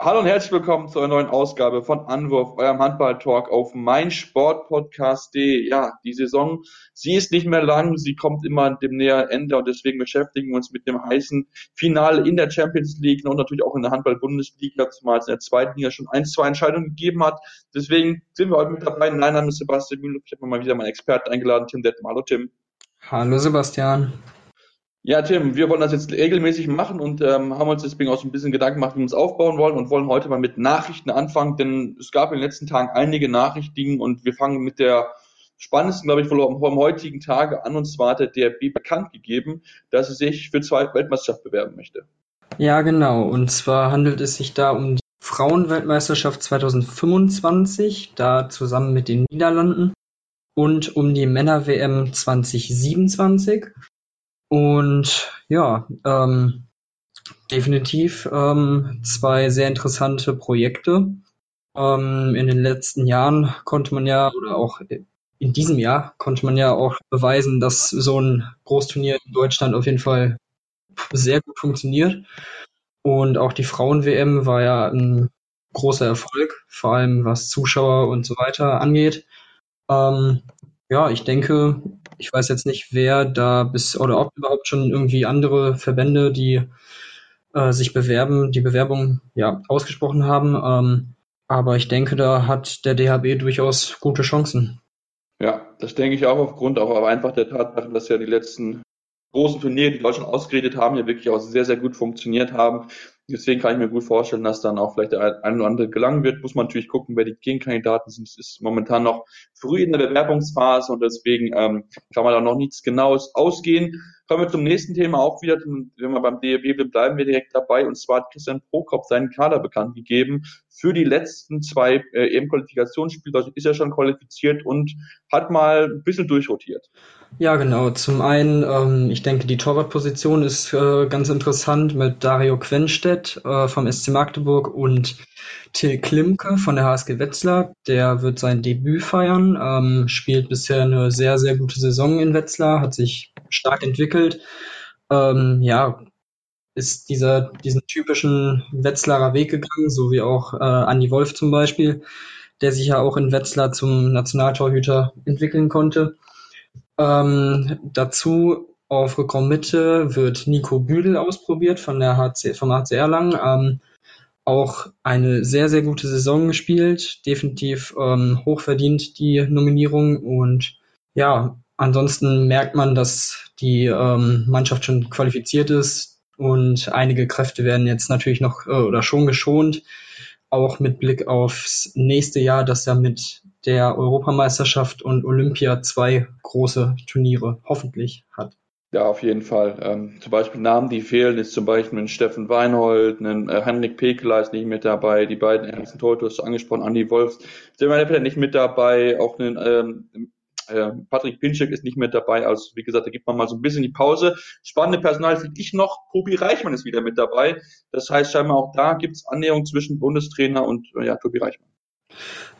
Hallo und herzlich willkommen zu einer neuen Ausgabe von Anwurf, eurem Handball-Talk auf meinsportpodcast.de. Ja, die Saison, sie ist nicht mehr lang, sie kommt immer dem näher Ende und deswegen beschäftigen wir uns mit dem heißen Finale in der Champions League und natürlich auch in der Handball-Bundesliga, zumal es in der zweiten Liga schon ein, zwei Entscheidungen gegeben hat. Deswegen sind wir heute mit dabei. Mein Name ist Sebastian Müller. Ich habe mal wieder meinen Experten eingeladen, Tim Detmer. Hallo Tim. Hallo Sebastian. Ja, Tim, wir wollen das jetzt regelmäßig machen und ähm, haben uns deswegen auch so ein bisschen Gedanken gemacht, wie wir uns aufbauen wollen und wollen heute mal mit Nachrichten anfangen, denn es gab in den letzten Tagen einige Nachrichten und wir fangen mit der spannendsten, glaube ich, vom, vom heutigen Tage an und zwar hat der DRB bekannt gegeben, dass er sich für zwei Weltmeisterschaft bewerben möchte. Ja, genau. Und zwar handelt es sich da um die Frauenweltmeisterschaft 2025, da zusammen mit den Niederlanden und um die Männer-WM 2027. Und ja, ähm, definitiv ähm, zwei sehr interessante Projekte. Ähm, in den letzten Jahren konnte man ja, oder auch in diesem Jahr konnte man ja auch beweisen, dass so ein Großturnier in Deutschland auf jeden Fall sehr gut funktioniert. Und auch die Frauen-WM war ja ein großer Erfolg, vor allem was Zuschauer und so weiter angeht. Ähm, ja, ich denke, ich weiß jetzt nicht, wer da bis oder ob überhaupt schon irgendwie andere Verbände, die äh, sich bewerben, die Bewerbung ja ausgesprochen haben. Ähm, aber ich denke, da hat der DHB durchaus gute Chancen. Ja, das denke ich auch aufgrund auch aber einfach der Tatsache, dass ja die letzten großen Turniere, die Deutschland ausgeredet haben, ja wirklich auch sehr, sehr gut funktioniert haben. Deswegen kann ich mir gut vorstellen, dass dann auch vielleicht der ein oder andere gelangen wird. Muss man natürlich gucken, wer die Gegenkandidaten sind. Es ist momentan noch früh in der Bewerbungsphase und deswegen ähm, kann man da noch nichts Genaues ausgehen. Kommen wir zum nächsten Thema auch wieder, wenn wir beim DEB bleiben, bleiben wir direkt dabei. Und zwar hat Christian Prokop seinen Kader bekannt gegeben für die letzten zwei äh, EM-Qualifikationsspiele. Also ist er schon qualifiziert und hat mal ein bisschen durchrotiert. Ja, genau. Zum einen, ähm, ich denke, die Torwartposition ist äh, ganz interessant mit Dario Quenstedt äh, vom SC Magdeburg und Till Klimke von der HSG Wetzlar. Der wird sein Debüt feiern, ähm, spielt bisher eine sehr, sehr gute Saison in Wetzlar, hat sich stark entwickelt. Ähm, ja, ist dieser, diesen typischen Wetzlarer Weg gegangen, so wie auch äh, Andi Wolf zum Beispiel, der sich ja auch in Wetzlar zum Nationaltorhüter entwickeln konnte. Ähm, dazu auf Rückraummitte wird Nico Büdel ausprobiert von der HC, vom HC Erlangen. Ähm, auch eine sehr, sehr gute Saison gespielt, definitiv ähm, hochverdient die Nominierung und ja, ansonsten merkt man, dass die ähm, Mannschaft schon qualifiziert ist, und einige Kräfte werden jetzt natürlich noch äh, oder schon geschont, auch mit Blick aufs nächste Jahr, das ja mit der Europameisterschaft und Olympia zwei große Turniere hoffentlich hat. Ja, auf jeden Fall. Ähm, zum Beispiel Namen, die fehlen, ist zum Beispiel ein Steffen Weinhold, ein äh, Henrik Pekeler ist nicht mit dabei, die beiden ersten Torhüter hast du angesprochen, Andi Wolfs, sind nicht mit dabei, auch ein ähm, äh, Patrick Pinczek ist nicht mehr dabei. Also wie gesagt, da gibt man mal so ein bisschen die Pause. Spannende Personal finde ich noch. Tobi Reichmann ist wieder mit dabei. Das heißt scheinbar auch da gibt es Annäherung zwischen Bundestrainer und äh, ja, Tobi Reichmann.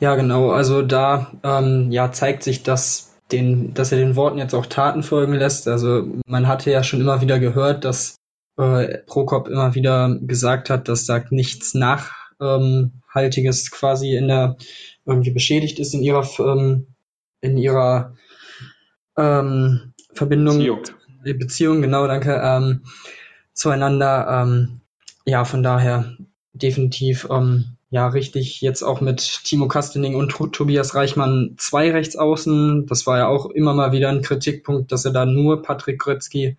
Ja, genau. Also da ähm, ja, zeigt sich, dass, den, dass er den Worten jetzt auch Taten folgen lässt. Also man hatte ja schon immer wieder gehört, dass äh, Prokop immer wieder gesagt hat, dass da nichts Nachhaltiges ähm, quasi in der irgendwie beschädigt ist in ihrer ähm, in ihrer ähm, Verbindung, Beziehung. Beziehung, genau, danke, ähm, zueinander. Ähm, ja, von daher definitiv ähm, ja richtig jetzt auch mit Timo Kastening und Tobias Reichmann zwei Rechtsaußen. Das war ja auch immer mal wieder ein Kritikpunkt, dass er da nur Patrick Grötzky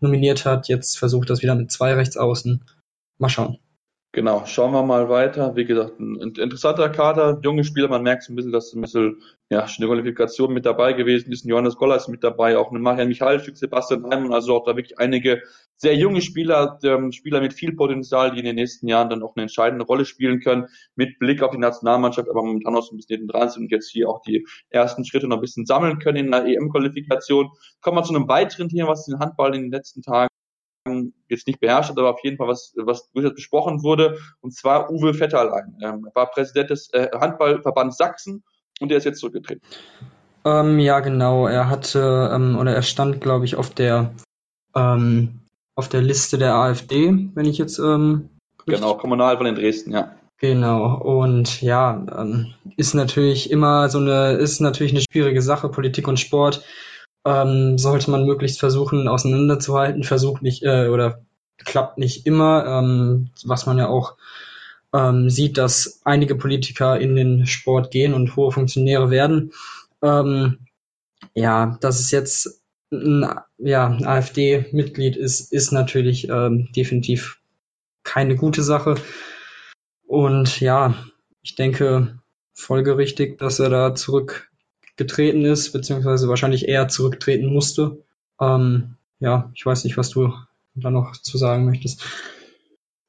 nominiert hat. Jetzt versucht das wieder mit zwei Rechtsaußen. Mal schauen. Genau, schauen wir mal weiter. Wie gesagt, ein interessanter Kader, junge Spieler, man merkt so ein bisschen, dass ein bisschen ja, eine Qualifikation mit dabei gewesen ist. Johannes Goller ist mit dabei, auch ein Marian Michalczyk, Sebastian Heimann, also auch da wirklich einige sehr junge Spieler, ähm, Spieler mit viel Potenzial, die in den nächsten Jahren dann auch eine entscheidende Rolle spielen können, mit Blick auf die Nationalmannschaft, aber momentan auch so ein bisschen hinten dran sind und jetzt hier auch die ersten Schritte noch ein bisschen sammeln können in der EM-Qualifikation. Kommen wir zu einem weiteren Thema, was den Handball in den letzten Tagen jetzt nicht beherrscht hat, aber auf jeden Fall was, was durchaus besprochen wurde, und zwar Uwe Vetterlein. Ähm, er war Präsident des äh, Handballverbands Sachsen und der ist jetzt zurückgetreten. Ähm, ja, genau. Er hatte ähm, oder er stand, glaube ich, auf der ähm, auf der Liste der AfD, wenn ich jetzt ähm, genau kommunal von in Dresden, ja. Genau, und ja, ähm, ist natürlich immer so eine, ist natürlich eine schwierige Sache, Politik und Sport ähm, sollte man möglichst versuchen auseinanderzuhalten, versucht nicht äh, oder klappt nicht immer, ähm, was man ja auch ähm, sieht, dass einige Politiker in den Sport gehen und hohe Funktionäre werden. Ähm, ja, dass es jetzt ein ja, AfD-Mitglied ist, ist natürlich ähm, definitiv keine gute Sache. Und ja, ich denke folgerichtig, dass er da zurückgetreten ist, beziehungsweise wahrscheinlich eher zurücktreten musste. Ähm, ja, ich weiß nicht, was du da noch zu sagen möchtest.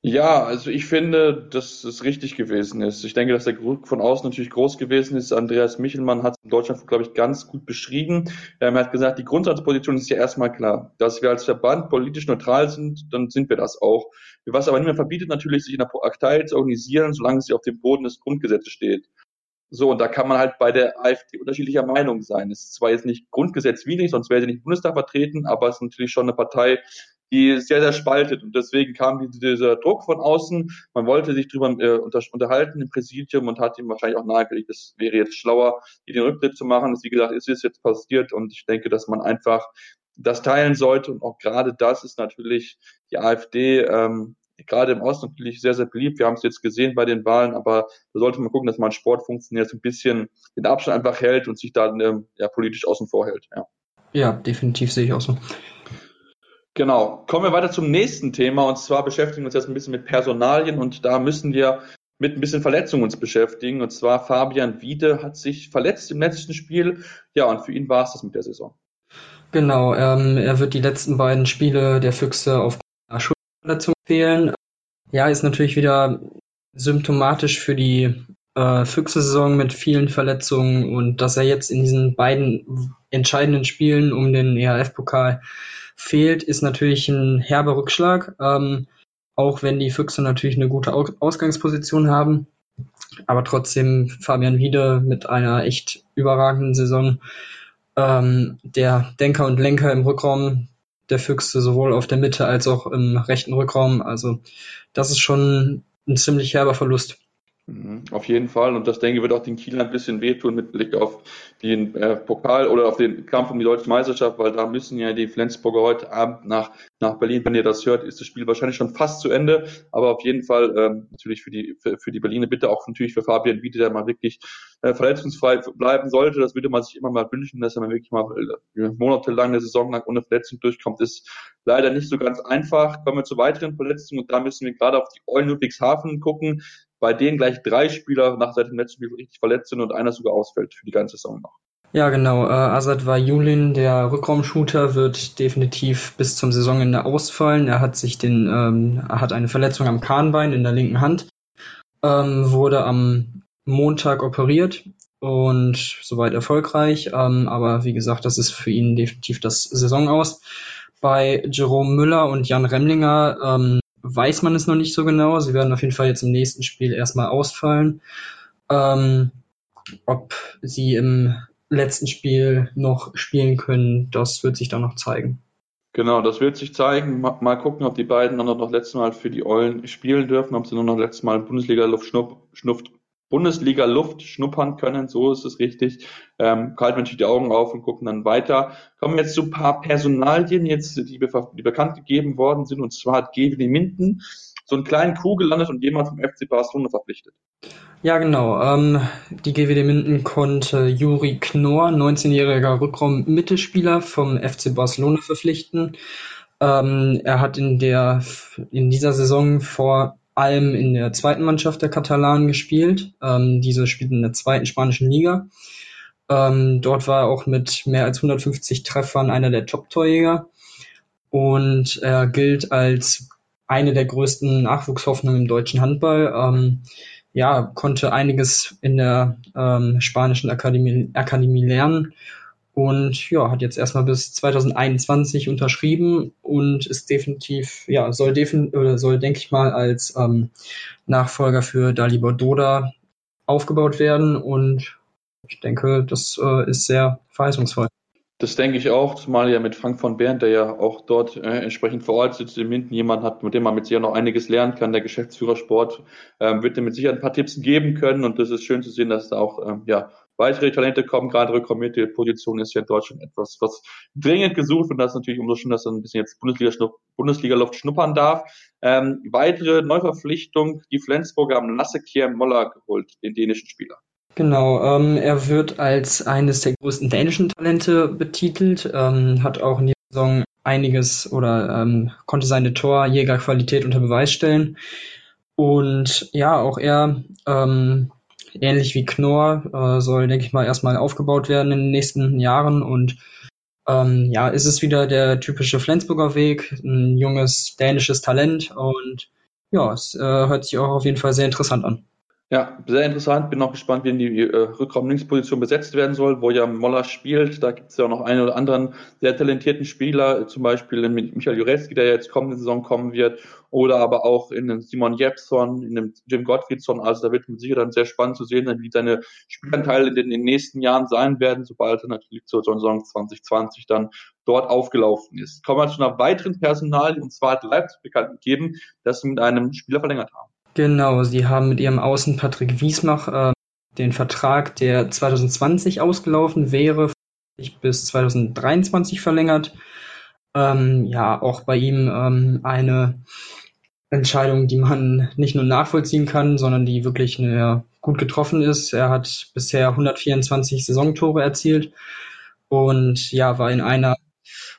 Ja, also ich finde, dass es richtig gewesen ist. Ich denke, dass der Druck von außen natürlich groß gewesen ist. Andreas Michelmann hat es in Deutschland, glaube ich, ganz gut beschrieben. Er hat gesagt, die Grundsatzposition ist ja erstmal klar. Dass wir als Verband politisch neutral sind, dann sind wir das auch. Was aber niemand verbietet natürlich, sich in der Partei zu organisieren, solange sie auf dem Boden des Grundgesetzes steht. So, und da kann man halt bei der AfD unterschiedlicher Meinung sein. Es ist zwar jetzt nicht grundgesetzwidrig, sonst wäre sie nicht im Bundestag vertreten, aber es ist natürlich schon eine Partei, die sehr, sehr spaltet. Und deswegen kam dieser Druck von außen. Man wollte sich drüber äh, unter, unterhalten im Präsidium und hat ihm wahrscheinlich auch nahegelegt, es wäre jetzt schlauer, hier den Rücktritt zu machen. Wie gesagt, ist es jetzt passiert und ich denke, dass man einfach das teilen sollte. Und auch gerade das ist natürlich die AfD, ähm, gerade im Osten natürlich sehr, sehr beliebt. Wir haben es jetzt gesehen bei den Wahlen, aber da sollte man gucken, dass man Sport funktioniert, so ein bisschen den Abstand einfach hält und sich dann ähm, ja, politisch außen vor hält. Ja. ja, definitiv sehe ich auch so. Genau. Kommen wir weiter zum nächsten Thema und zwar beschäftigen wir uns jetzt ein bisschen mit Personalien und da müssen wir mit ein bisschen Verletzungen uns beschäftigen. Und zwar Fabian Wiede hat sich verletzt im letzten Spiel. Ja, und für ihn war es das mit der Saison. Genau, ähm, er wird die letzten beiden Spiele der Füchse auf Schulterverletzung fehlen. Ja, ist natürlich wieder symptomatisch für die äh, Füchse-Saison mit vielen Verletzungen und dass er jetzt in diesen beiden entscheidenden Spielen um den EHF-Pokal fehlt, ist natürlich ein herber Rückschlag. Ähm, auch wenn die Füchse natürlich eine gute Ausgangsposition haben. Aber trotzdem Fabian Wiede mit einer echt überragenden Saison. Ähm, der Denker und Lenker im Rückraum der Füchse, sowohl auf der Mitte als auch im rechten Rückraum. Also das ist schon ein ziemlich herber Verlust. Mhm, auf jeden Fall. Und das denke ich wird auch den Kiel ein bisschen wehtun mit Blick auf den äh, Pokal oder auf den Kampf um die deutsche Meisterschaft, weil da müssen ja die Flensburger heute Abend nach, nach Berlin, wenn ihr das hört, ist das Spiel wahrscheinlich schon fast zu Ende. Aber auf jeden Fall ähm, natürlich für die, für, für die Berliner bitte auch natürlich für Fabian Wiede, der mal wirklich äh, verletzungsfrei bleiben sollte. Das würde man sich immer mal wünschen, dass er mal wirklich mal äh, monatelang eine Saison lang ohne Verletzung durchkommt. Ist leider nicht so ganz einfach. Kommen wir zu weiteren Verletzungen und da müssen wir gerade auf die Eulen Ludwigshafen gucken bei denen gleich drei Spieler nach seit dem letzten Spiel richtig verletzt sind und einer sogar ausfällt für die ganze Saison noch. Ja, genau. Äh, Asad Vajulin, der Rückraumshooter, wird definitiv bis zum Saisonende ausfallen. Er hat sich den, ähm, er hat eine Verletzung am Kahnbein in der linken Hand, ähm, wurde am Montag operiert und soweit erfolgreich. Ähm, aber wie gesagt, das ist für ihn definitiv das Saison aus. Bei Jerome Müller und Jan Remlinger ähm, weiß man es noch nicht so genau. Sie werden auf jeden Fall jetzt im nächsten Spiel erstmal ausfallen. Ähm, ob sie im letzten Spiel noch spielen können, das wird sich dann noch zeigen. Genau, das wird sich zeigen. Mal gucken, ob die beiden dann noch letztes Mal für die Eulen spielen dürfen, ob sie nur noch letztes Mal Bundesliga-Luft schnupft, Bundesliga Luft schnuppern können, so ist es richtig. Ähm, halten natürlich die Augen auf und gucken dann weiter. Kommen jetzt zu ein paar Personalien, jetzt, die, die bekannt gegeben worden sind, und zwar hat GWD Minden so einen kleinen Crew gelandet und jemand vom FC Barcelona verpflichtet. Ja, genau. Ähm, die GWD Minden konnte Juri Knorr, 19-jähriger Rückraum-Mittelspieler vom FC Barcelona verpflichten. Ähm, er hat in der in dieser Saison vor allem in der zweiten Mannschaft der Katalanen gespielt. Ähm, diese spielt in der zweiten spanischen Liga. Ähm, dort war er auch mit mehr als 150 Treffern einer der Top-Torjäger und er gilt als eine der größten Nachwuchshoffnungen im deutschen Handball. Ähm, ja, konnte einiges in der ähm, spanischen Akademie, Akademie lernen und ja, hat jetzt erstmal bis 2021 unterschrieben und ist definitiv, ja, soll definitiv, oder soll, denke ich mal, als ähm, Nachfolger für Dalibor Doda aufgebaut werden und ich denke, das äh, ist sehr verheißungsvoll. Das denke ich auch, zumal ja mit Frank von Bernd, der ja auch dort äh, entsprechend vor Ort sitzt, im Minden jemand hat, mit dem man mit sicher noch einiges lernen kann. Der Geschäftsführer Sport ähm, wird dir mit Sicherheit ein paar Tipps geben können und das ist schön zu sehen, dass da auch ähm, ja, weitere Talente kommen. Gerade rekommendierte Position ist ja in Deutschland etwas, was dringend gesucht und das ist natürlich umso schön, dass er ein bisschen jetzt Bundesliga-Luft Bundesliga schnuppern darf. Ähm, weitere Neuverpflichtung, die Flensburger haben Nassekir Moller geholt, den dänischen Spieler. Genau, ähm, er wird als eines der größten dänischen Talente betitelt, ähm, hat auch in dieser Saison einiges oder ähm, konnte seine Torjägerqualität unter Beweis stellen. Und ja, auch er, ähm, ähnlich wie Knorr, äh, soll, denke ich mal, erstmal aufgebaut werden in den nächsten Jahren. Und ähm, ja, ist es wieder der typische Flensburger Weg, ein junges dänisches Talent. Und ja, es äh, hört sich auch auf jeden Fall sehr interessant an. Ja, sehr interessant. Bin auch gespannt, wie die äh, Rückraum-Linksposition besetzt werden soll, wo ja Moller spielt. Da gibt es ja auch noch einen oder anderen sehr talentierten Spieler, zum Beispiel in Michael Jurecki, der jetzt kommende Saison kommen wird, oder aber auch in den Simon Jepson, in dem Jim Gottfriedson. Also da wird mit Sicherheit dann sehr spannend zu sehen wie seine Spielanteile in den, in den nächsten Jahren sein werden, sobald er natürlich zur Saison 2020 dann dort aufgelaufen ist. Kommen wir zu einer weiteren Personal, und zwar hat Leipzig bekannt gegeben, dass sie mit einem Spieler verlängert haben. Genau, sie haben mit ihrem Außen Patrick Wiesmach äh, den Vertrag, der 2020 ausgelaufen wäre, bis 2023 verlängert. Ähm, ja, auch bei ihm ähm, eine Entscheidung, die man nicht nur nachvollziehen kann, sondern die wirklich eine, gut getroffen ist. Er hat bisher 124 Saisontore erzielt und ja, war in einer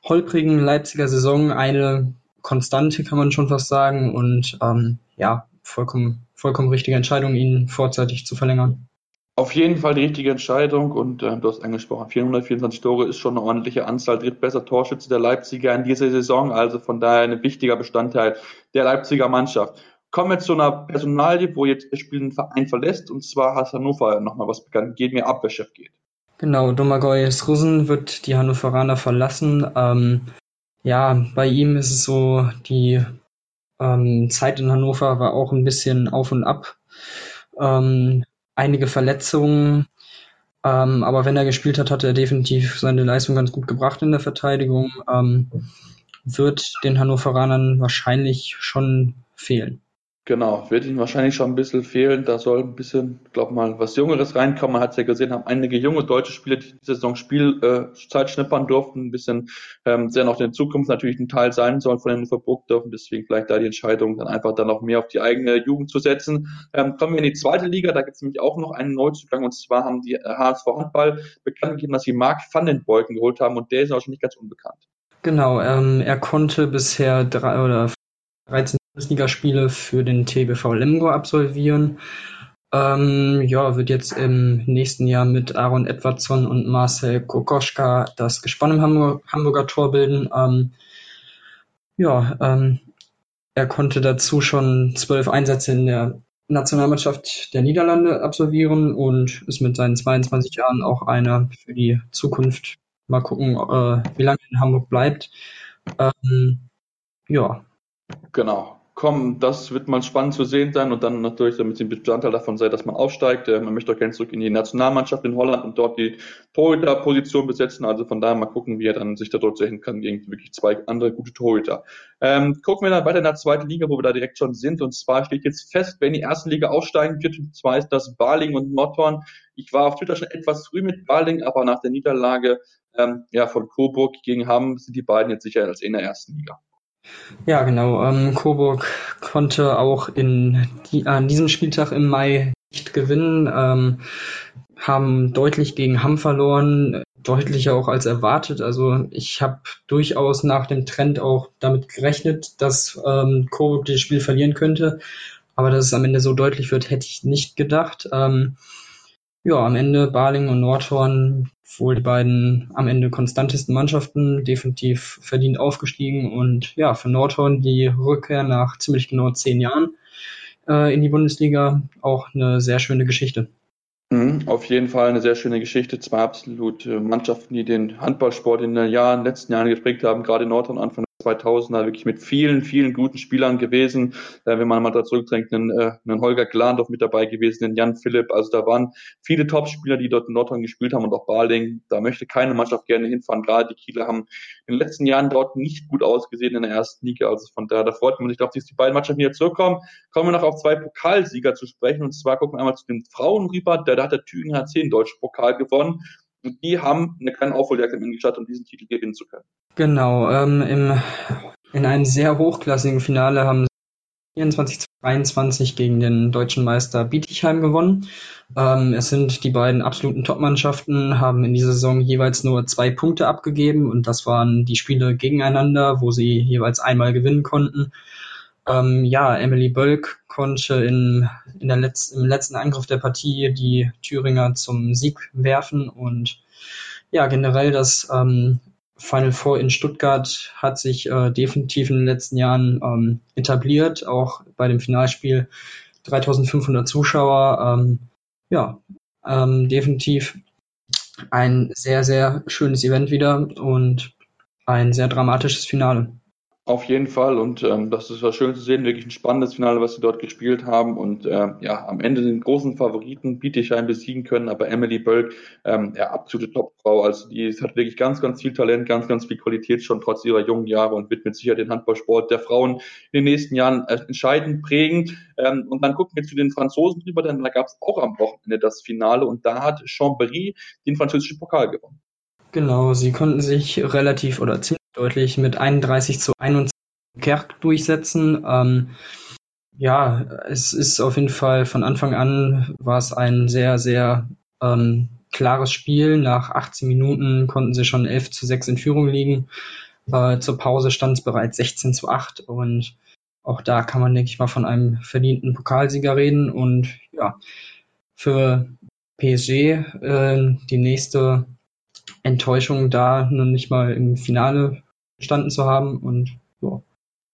holprigen Leipziger Saison eine Konstante, kann man schon fast sagen. Und ähm, ja, vollkommen, vollkommen richtige Entscheidung, ihn vorzeitig zu verlängern. Auf jeden Fall die richtige Entscheidung und äh, du hast angesprochen, 424 Tore ist schon eine ordentliche Anzahl, drittbester Torschütze der Leipziger in dieser Saison, also von daher ein wichtiger Bestandteil der Leipziger Mannschaft. Kommen wir zu einer Personalie, wo jetzt der Spiel den Verein verlässt und zwar hat Hannover nochmal was bekannt, geht mir Abwehrchef geht. Genau, Domagoj Russen wird die Hannoveraner verlassen. Ähm, ja, bei ihm ist es so, die ähm, Zeit in Hannover war auch ein bisschen auf und ab. Ähm, einige Verletzungen, ähm, aber wenn er gespielt hat, hat er definitiv seine Leistung ganz gut gebracht in der Verteidigung. Wird den Hannoveranern wahrscheinlich schon fehlen. Genau, wird ihnen wahrscheinlich schon ein bisschen fehlen. Da soll ein bisschen, glaube mal, was Jüngeres reinkommen. Man hat es ja gesehen, haben einige junge deutsche Spieler, die diese Saison Spielzeit äh, schnippern durften, ein bisschen ähm, sehr noch in Zukunft natürlich ein Teil sein sollen von den Verburg dürfen. Deswegen vielleicht da die Entscheidung, dann einfach dann noch mehr auf die eigene Jugend zu setzen. Ähm, kommen wir in die zweite Liga, da gibt es nämlich auch noch einen Neuzugang und zwar haben die HSV Handball bekannt gegeben, dass sie Marc van den Beuken geholt haben und der ist auch schon nicht ganz unbekannt. Genau, ähm, er konnte bisher drei oder 13 Bundesligaspiele für den TBV Lemgo absolvieren. Ähm, ja, wird jetzt im nächsten Jahr mit Aaron Edwardson und Marcel Kokoschka das Gespann im Hamburger, Hamburger Tor bilden. Ähm, ja, ähm, er konnte dazu schon zwölf Einsätze in der Nationalmannschaft der Niederlande absolvieren und ist mit seinen 22 Jahren auch einer für die Zukunft. Mal gucken, äh, wie lange in Hamburg bleibt. Ähm, ja. Genau kommen. Das wird mal spannend zu sehen sein und dann natürlich, damit ein Bestandteil davon sei, dass man aufsteigt. Äh, man möchte auch gerne zurück in die Nationalmannschaft in Holland und dort die Torhüter-Position besetzen. Also von daher mal gucken, wie er dann sich da dort sehen kann gegen wirklich zwei andere gute Torhüter. Ähm, gucken wir dann weiter in der zweiten Liga, wo wir da direkt schon sind. Und zwar steht jetzt fest, wenn die erste Liga aufsteigen wird, und zwar ist das Barling und Nordhorn. Ich war auf Twitter schon etwas früh mit Barling, aber nach der Niederlage ähm, ja, von Coburg gegen Hamm sind die beiden jetzt sicher als in der ersten Liga. Ja, genau. Ähm, Coburg konnte auch in die, an diesem Spieltag im Mai nicht gewinnen, ähm, haben deutlich gegen Hamm verloren, deutlicher auch als erwartet. Also ich habe durchaus nach dem Trend auch damit gerechnet, dass ähm, Coburg das Spiel verlieren könnte. Aber dass es am Ende so deutlich wird, hätte ich nicht gedacht. Ähm, ja, am Ende Baling und Nordhorn wohl die beiden am Ende konstantesten Mannschaften, definitiv verdient aufgestiegen und ja, für Nordhorn die Rückkehr nach ziemlich genau zehn Jahren äh, in die Bundesliga auch eine sehr schöne Geschichte. Mhm, auf jeden Fall eine sehr schöne Geschichte. Zwei absolute Mannschaften, die den Handballsport in den Jahren, letzten Jahren geprägt haben, gerade Nordhorn Anfang 2000er wirklich mit vielen, vielen guten Spielern gewesen. Äh, wenn man mal da zurückdenkt, einen, äh, einen Holger Glandorf mit dabei gewesen, einen Jan Philipp. Also da waren viele Top-Spieler, die dort in Nordrhein gespielt haben und auch Baling. Da möchte keine Mannschaft gerne hinfahren. Gerade die Kieler haben in den letzten Jahren dort nicht gut ausgesehen in der ersten Liga. Also von daher, da freut man sich, dass die beiden Mannschaften wieder zurückkommen. Kommen wir noch auf zwei Pokalsieger zu sprechen. Und zwar gucken wir einmal zu den Frauen rüber. Da, da hat der Thüringen HC den deutschen Pokal gewonnen. Und die haben eine kleine Aufholjagd im gestartet, um diesen Titel gewinnen zu können. Genau, ähm, im, in einem sehr hochklassigen Finale haben 24 zu 23 gegen den deutschen Meister Bietigheim gewonnen. Ähm, es sind die beiden absoluten Top-Mannschaften, haben in dieser Saison jeweils nur zwei Punkte abgegeben und das waren die Spiele gegeneinander, wo sie jeweils einmal gewinnen konnten. Ähm, ja, Emily Bölk konnte in, in der Letz-, im letzten Angriff der Partie die Thüringer zum Sieg werfen und ja, generell das ähm, Final Four in Stuttgart hat sich äh, definitiv in den letzten Jahren ähm, etabliert, auch bei dem Finalspiel 3500 Zuschauer. Ähm, ja, ähm, definitiv ein sehr, sehr schönes Event wieder und ein sehr dramatisches Finale. Auf jeden Fall. Und ähm, das ist was schön zu sehen, wirklich ein spannendes Finale, was sie dort gespielt haben. Und äh, ja, am Ende den großen Favoriten Bietigheim besiegen können, aber Emily Bölk, ähm, ja, absolute Topfrau, also die hat wirklich ganz, ganz viel Talent, ganz, ganz viel Qualität schon trotz ihrer jungen Jahre und wird mit Sicherheit den Handballsport der Frauen in den nächsten Jahren äh, entscheidend prägen ähm, und dann gucken wir zu den Franzosen drüber, denn da gab es auch am Wochenende das Finale. Und da hat Chambéry den französischen Pokal gewonnen. Genau, sie konnten sich relativ oder ziemlich deutlich mit 31 zu 21 Kerk durchsetzen. Ähm, ja, es ist auf jeden Fall von Anfang an war es ein sehr, sehr ähm, klares Spiel. Nach 18 Minuten konnten sie schon 11 zu 6 in Führung liegen. Äh, zur Pause stand es bereits 16 zu 8 und auch da kann man, denke ich mal, von einem verdienten Pokalsieger reden. Und ja, für PSG äh, die nächste Enttäuschung da noch nicht mal im Finale gestanden zu haben und ja.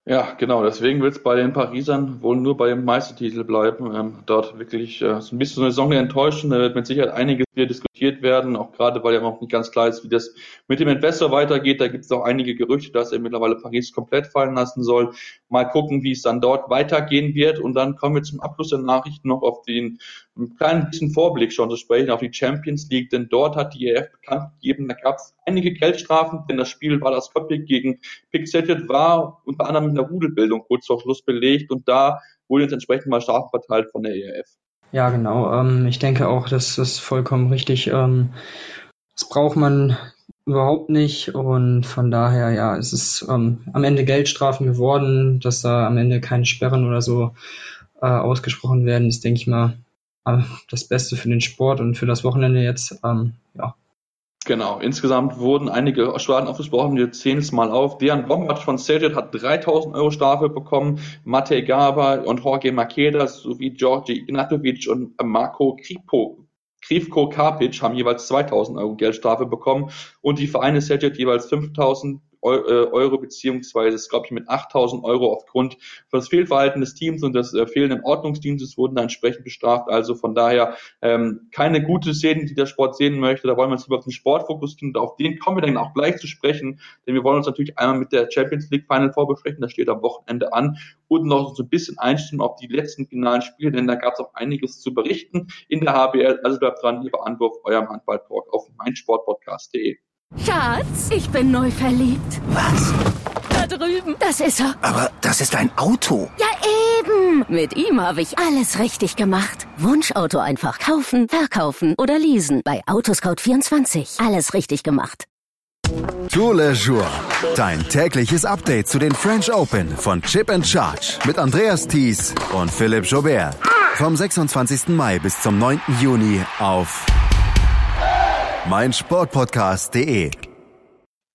Ja, genau. Deswegen wird es bei den Parisern wohl nur bei dem Meistertitel bleiben. Ähm, dort wirklich äh, so ein bisschen so eine Saison enttäuschen. Da wird mit Sicherheit einiges hier diskutiert werden, auch gerade weil ja noch nicht ganz klar ist, wie das mit dem Investor weitergeht. Da gibt es auch einige Gerüchte, dass er mittlerweile Paris komplett fallen lassen soll. Mal gucken, wie es dann dort weitergehen wird. Und dann kommen wir zum Abschluss der Nachrichten noch auf den einen kleinen bisschen Vorblick schon zu sprechen auf die Champions League, denn dort hat die EF bekannt gegeben, da gab es einige Geldstrafen, denn das Spiel war das Köpfig gegen Pixeted war unter anderem mit einer Rudelbildung kurz vor Schluss belegt und da wurde jetzt entsprechend mal Strafen verteilt von der ERF. Ja, genau. Ähm, ich denke auch, das ist vollkommen richtig. Ähm, das braucht man überhaupt nicht und von daher, ja, es ist ähm, am Ende Geldstrafen geworden, dass da am Ende keine Sperren oder so äh, ausgesprochen werden, ist, denke ich mal, äh, das Beste für den Sport und für das Wochenende jetzt. Ähm, ja, Genau, insgesamt wurden einige Strafen aufgesprochen, wir zählen es mal auf. Dejan Bombatsch von Celtic hat 3000 Euro Strafe bekommen, Matej Gaba und Jorge Maquedas sowie Georgi Ignatovic und Marco Kripo, Krivko Karpic haben jeweils 2000 Euro Geldstrafe bekommen und die Vereine Celtic jeweils 5000 äh, Euro beziehungsweise glaube ich mit 8000 Euro aufgrund des Fehlverhalten des Teams und des äh, fehlenden Ordnungsdienstes wurden da entsprechend bestraft. Also von daher ähm, keine gute Szene, die der Sport sehen möchte. Da wollen wir uns lieber auf den Sport fokussieren und auf den kommen wir dann auch gleich zu sprechen, denn wir wollen uns natürlich einmal mit der Champions League Final vorbesprechen. Das steht am Wochenende an und noch so ein bisschen einstimmen auf die letzten finalen Spiele, denn da gab es auch einiges zu berichten in der HBL. Also bleibt dran, lieber Anwurf, eurem Handball-Talk auf meinsportpodcast.de. Schatz, ich bin neu verliebt. Was? Da drüben. Das ist er. Aber das ist ein Auto. Ja, eben. Mit ihm habe ich alles richtig gemacht. Wunschauto einfach kaufen, verkaufen oder leasen. Bei Autoscout24. Alles richtig gemacht. Tour Le Jour. Dein tägliches Update zu den French Open von Chip and Charge mit Andreas Thies und Philipp Jobert. Vom 26. Mai bis zum 9. Juni auf meinsportpodcast.de.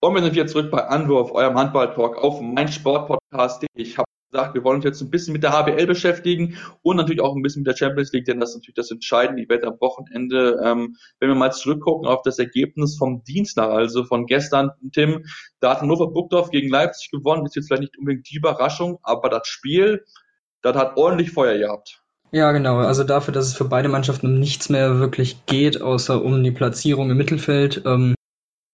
Und wir sind wieder zurück bei Anwurf, eurem Handball-Talk auf meinsportpodcast.de. Ich habe gesagt, wir wollen uns jetzt ein bisschen mit der HBL beschäftigen und natürlich auch ein bisschen mit der Champions League, denn das ist natürlich das entscheidende Event am Wochenende. Ähm, wenn wir mal zurückgucken auf das Ergebnis vom Dienstag, also von gestern, Tim, da hat Hannover Burgdorf gegen Leipzig gewonnen, ist jetzt vielleicht nicht unbedingt die Überraschung, aber das Spiel, das hat ordentlich Feuer gehabt. Ja, genau. Also dafür, dass es für beide Mannschaften um nichts mehr wirklich geht, außer um die Platzierung im Mittelfeld, ähm,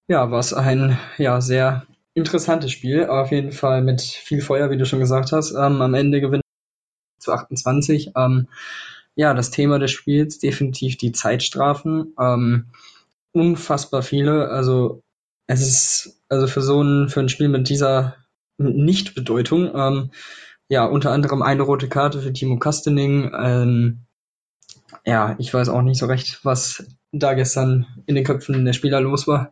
ja, war es ein ja sehr interessantes Spiel, auf jeden Fall mit viel Feuer, wie du schon gesagt hast. Ähm, am Ende gewinnt zu 28. Ähm, ja, das Thema des Spiels definitiv die Zeitstrafen. Ähm, unfassbar viele. Also es ist also für so ein für ein Spiel mit dieser Nichtbedeutung. Ja, unter anderem eine rote Karte für Timo Kastening. Ähm, ja, ich weiß auch nicht so recht, was da gestern in den Köpfen der Spieler los war.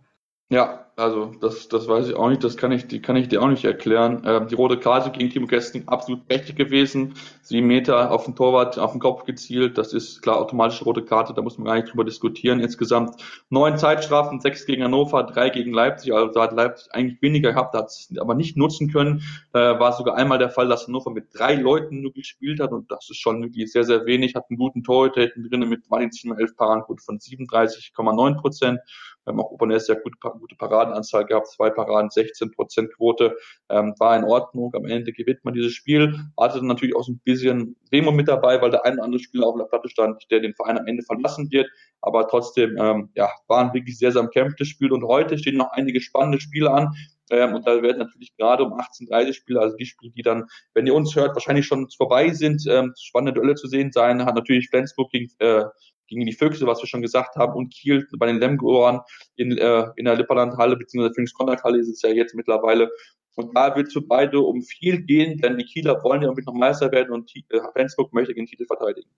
Ja, also das, das weiß ich auch nicht, das kann ich, die kann ich dir auch nicht erklären. Ähm, die rote Karte gegen Timo Kästning absolut richtig gewesen. Sieben Meter auf den Torwart, auf den Kopf gezielt, das ist klar automatische rote Karte, da muss man gar nicht drüber diskutieren. Insgesamt neun Zeitstrafen, sechs gegen Hannover, drei gegen Leipzig. Also da hat Leipzig eigentlich weniger gehabt, hat es aber nicht nutzen können. Da war sogar einmal der Fall, dass Hannover mit drei Leuten nur gespielt hat und das ist schon wirklich sehr, sehr wenig. Hat einen guten Torhüter hinten drin mit Zimmer elf Paradenquote von 37,9 Prozent. Wir haben auch Obernes ja gute, gute Paradenanzahl gehabt, zwei Paraden, 16 Prozent Quote, ähm, war in Ordnung. Am Ende gewinnt man dieses Spiel. Hatte natürlich auch so ein bisschen Demo mit dabei, weil der ein oder andere Spieler auf der Platte stand, der den Verein am Ende verlassen wird. Aber trotzdem, ähm, ja, war ein wirklich sehr, sehr umkämpftes Spiel. Und heute stehen noch einige spannende Spiele an. Ähm, und da werden natürlich gerade um 18.30 Spiele, also die Spiele, die dann, wenn ihr uns hört, wahrscheinlich schon vorbei sind, ähm, spannende Duelle zu sehen sein. Hat natürlich Flensburg gegen äh, gegen die Füchse, was wir schon gesagt haben, und Kiel bei den Lemgoern in, äh, in der Lipperlandhalle, beziehungsweise Phoenix-Konrad-Halle ist es ja jetzt mittlerweile. Und da wird es für beide um viel gehen, denn die Kieler wollen ja unbedingt noch Meister werden und äh, Flensburg möchte den Titel verteidigen.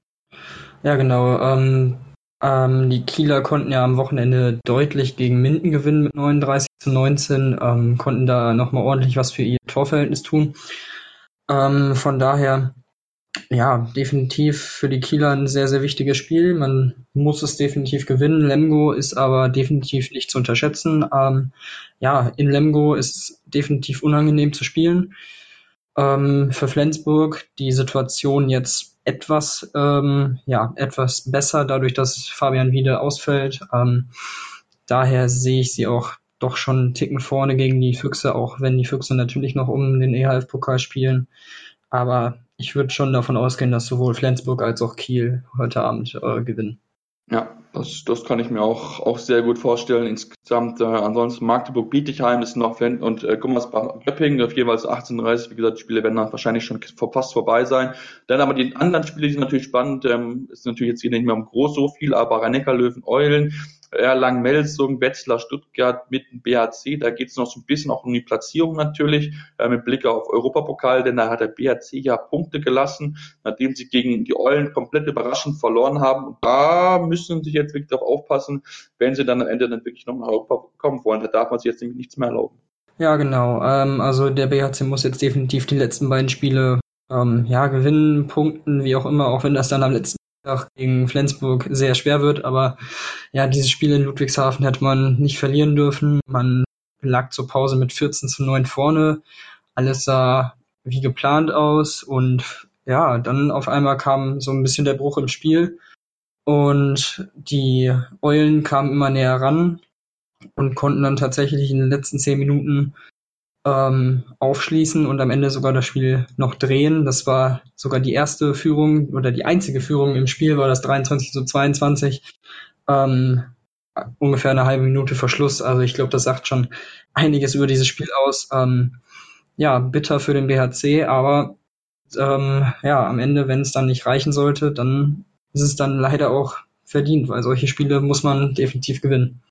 Ja, genau. Ähm, ähm, die Kieler konnten ja am Wochenende deutlich gegen Minden gewinnen mit 39 zu 19, ähm, konnten da nochmal ordentlich was für ihr Torverhältnis tun. Ähm, von daher ja, definitiv für die Kieler ein sehr, sehr wichtiges Spiel. Man muss es definitiv gewinnen. Lemgo ist aber definitiv nicht zu unterschätzen. Ähm, ja, in Lemgo ist es definitiv unangenehm zu spielen. Ähm, für Flensburg die Situation jetzt etwas, ähm, ja, etwas besser, dadurch, dass Fabian wieder ausfällt. Ähm, daher sehe ich sie auch doch schon einen Ticken vorne gegen die Füchse, auch wenn die Füchse natürlich noch um den EHF-Pokal spielen. Aber ich würde schon davon ausgehen, dass sowohl Flensburg als auch Kiel heute Abend äh, gewinnen. Ja, das, das kann ich mir auch, auch sehr gut vorstellen. Insgesamt, äh, ansonsten Magdeburg, Bietigheim ist noch Flens und äh, Gummersbach, Göppingen, jeweils 18.30 Wie gesagt, die Spiele werden dann wahrscheinlich schon fast vorbei sein. Dann aber die anderen Spiele, die sind natürlich spannend. Ähm, ist natürlich jetzt hier nicht mehr um groß so viel, aber rhein löwen Eulen Erlangen, Melsung, Wetzlar, Stuttgart mit dem BHC. Da geht es noch so ein bisschen auch um die Platzierung natürlich, äh, mit Blick auf Europapokal, denn da hat der BHC ja Punkte gelassen, nachdem sie gegen die Eulen komplett überraschend verloren haben. Und da müssen sie jetzt wirklich darauf aufpassen, wenn sie dann am Ende dann wirklich noch nach Europa kommen wollen. Da darf man sich jetzt nämlich nichts mehr erlauben. Ja, genau. Ähm, also der BHC muss jetzt definitiv die letzten beiden Spiele ähm, ja, gewinnen, punkten, wie auch immer, auch wenn das dann am letzten gegen Flensburg sehr schwer wird. Aber ja, dieses Spiel in Ludwigshafen hätte man nicht verlieren dürfen. Man lag zur Pause mit 14 zu 9 vorne. Alles sah wie geplant aus und ja, dann auf einmal kam so ein bisschen der Bruch im Spiel und die Eulen kamen immer näher ran und konnten dann tatsächlich in den letzten zehn Minuten ähm, aufschließen und am Ende sogar das Spiel noch drehen. Das war sogar die erste Führung oder die einzige Führung im Spiel war das 23 zu 22. Ähm, ungefähr eine halbe Minute Verschluss. Also ich glaube, das sagt schon einiges über dieses Spiel aus. Ähm, ja, bitter für den BHC, aber ähm, ja, am Ende, wenn es dann nicht reichen sollte, dann ist es dann leider auch verdient, weil solche Spiele muss man definitiv gewinnen.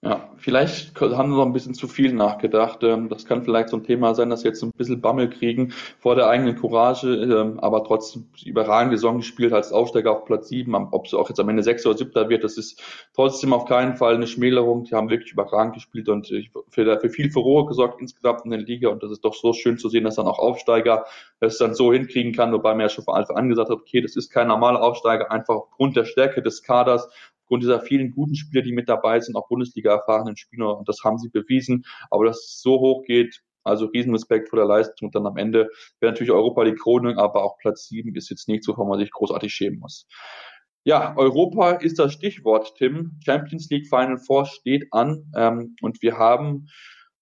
Ja, vielleicht haben wir noch ein bisschen zu viel nachgedacht. Ähm, das kann vielleicht so ein Thema sein, dass wir jetzt ein bisschen Bammel kriegen vor der eigenen Courage, ähm, aber trotzdem überragende Saison gespielt als Aufsteiger auf Platz 7. Ob es auch jetzt am Ende 6 oder 7 wird, das ist trotzdem auf keinen Fall eine Schmälerung. Die haben wirklich überragend gespielt und für, für viel Furore gesorgt insgesamt in der Liga und das ist doch so schön zu sehen, dass dann auch Aufsteiger es dann so hinkriegen kann, wobei man ja schon von Anfang an gesagt hat, okay, das ist kein normaler Aufsteiger, einfach aufgrund der Stärke des Kaders aufgrund dieser vielen guten Spieler, die mit dabei sind, auch Bundesliga-erfahrenen Spieler, und das haben sie bewiesen. Aber dass es so hoch geht, also Riesenrespekt vor der Leistung und dann am Ende wäre natürlich Europa die Krone, aber auch Platz sieben ist jetzt nicht so, wo man sich großartig schämen muss. Ja, Europa ist das Stichwort, Tim. Champions League Final Four steht an ähm, und wir haben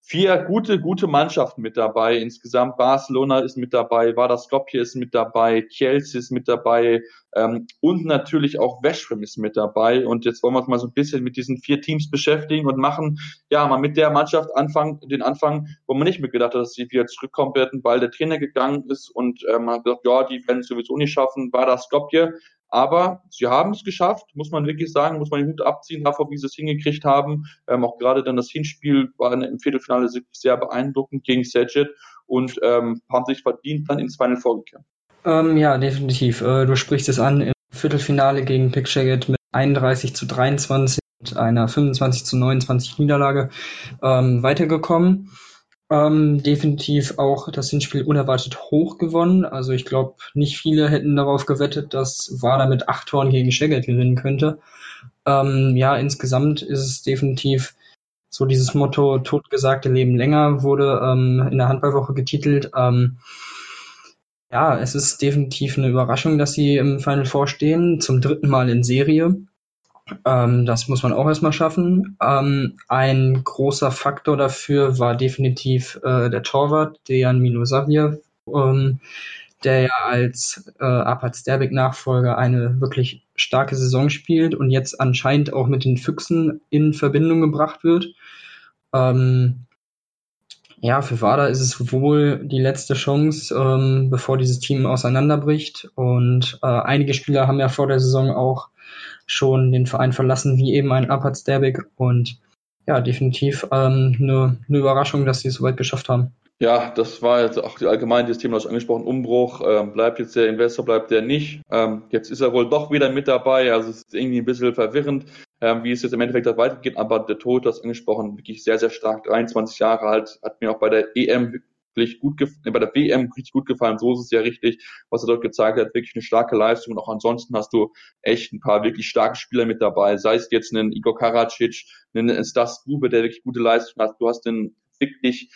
vier gute, gute Mannschaften mit dabei. Insgesamt Barcelona ist mit dabei, Vardar Skopje ist mit dabei, Chelsea ist mit dabei ähm, und natürlich auch Westbrom ist mit dabei. Und jetzt wollen wir uns mal so ein bisschen mit diesen vier Teams beschäftigen und machen, ja, mal mit der Mannschaft anfangen, den Anfang, wo man nicht mitgedacht hat, dass sie wieder zurückkommen werden, weil der Trainer gegangen ist und ähm, man hat gesagt, ja, die werden es sowieso nicht schaffen, Vardar Skopje aber sie haben es geschafft, muss man wirklich sagen, muss man den Hut abziehen davor, wie sie es hingekriegt haben. Ähm, auch gerade dann das Hinspiel war im Viertelfinale sehr beeindruckend gegen Saget und ähm, haben sich verdient dann ins Final vorgekämpft. Ähm, ja, definitiv. Äh, du sprichst es an, im Viertelfinale gegen Pickshagget mit 31 zu 23 und einer 25 zu 29 Niederlage ähm, weitergekommen. Ähm, definitiv auch das Hinspiel unerwartet hoch gewonnen. Also ich glaube, nicht viele hätten darauf gewettet, dass Wada mit acht Toren gegen Szeged gewinnen könnte. Ähm, ja, insgesamt ist es definitiv so dieses Motto totgesagte Leben länger wurde ähm, in der Handballwoche getitelt. Ähm, ja, es ist definitiv eine Überraschung, dass sie im Final Four stehen, zum dritten Mal in Serie. Ähm, das muss man auch erstmal schaffen. Ähm, ein großer Faktor dafür war definitiv äh, der Torwart, Dejan Milosavljev, ähm, der ja als äh, Apat Sterbik-Nachfolger eine wirklich starke Saison spielt und jetzt anscheinend auch mit den Füchsen in Verbindung gebracht wird. Ähm, ja, für Wada ist es wohl die letzte Chance, ähm, bevor dieses Team auseinanderbricht. Und äh, einige Spieler haben ja vor der Saison auch schon den Verein verlassen, wie eben ein Apat Sterbik. Und ja, definitiv ähm, eine, eine Überraschung, dass sie es so weit geschafft haben. Ja, das war jetzt auch allgemein das Thema, das angesprochen, Umbruch. Ähm, bleibt jetzt der Investor, bleibt der nicht. Ähm, jetzt ist er wohl doch wieder mit dabei. Also es ist irgendwie ein bisschen verwirrend, ähm, wie es jetzt im Endeffekt weitergeht. Aber der Tod, das angesprochen, wirklich sehr, sehr stark. 23 Jahre alt, hat mir auch bei der EM wirklich gut bei der WM richtig gut gefallen, so ist es ja richtig, was er dort gezeigt hat, wirklich eine starke Leistung. Und auch ansonsten hast du echt ein paar wirklich starke Spieler mit dabei, sei es jetzt einen Igor Karacic, einen Stas Grube, der wirklich gute Leistung hat, du hast einen wirklich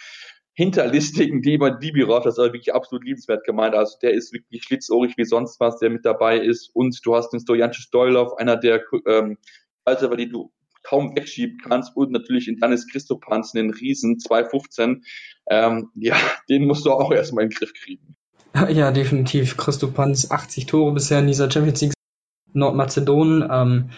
hinterlistigen Dima Dibirov, das ist aber wirklich absolut liebenswert gemeint. Also der ist wirklich schlitzohrig wie sonst was, der mit dabei ist. Und du hast den Stojančič Stoilov, einer der ähm, also weil die du kaum wegschieben kannst und natürlich in Dennis Christopans einen Riesen 215. Ähm, ja, den musst du auch erstmal in den Griff kriegen. Ja, definitiv. Christopans 80 Tore bisher in dieser Champions League Nordmazedonien. Ähm,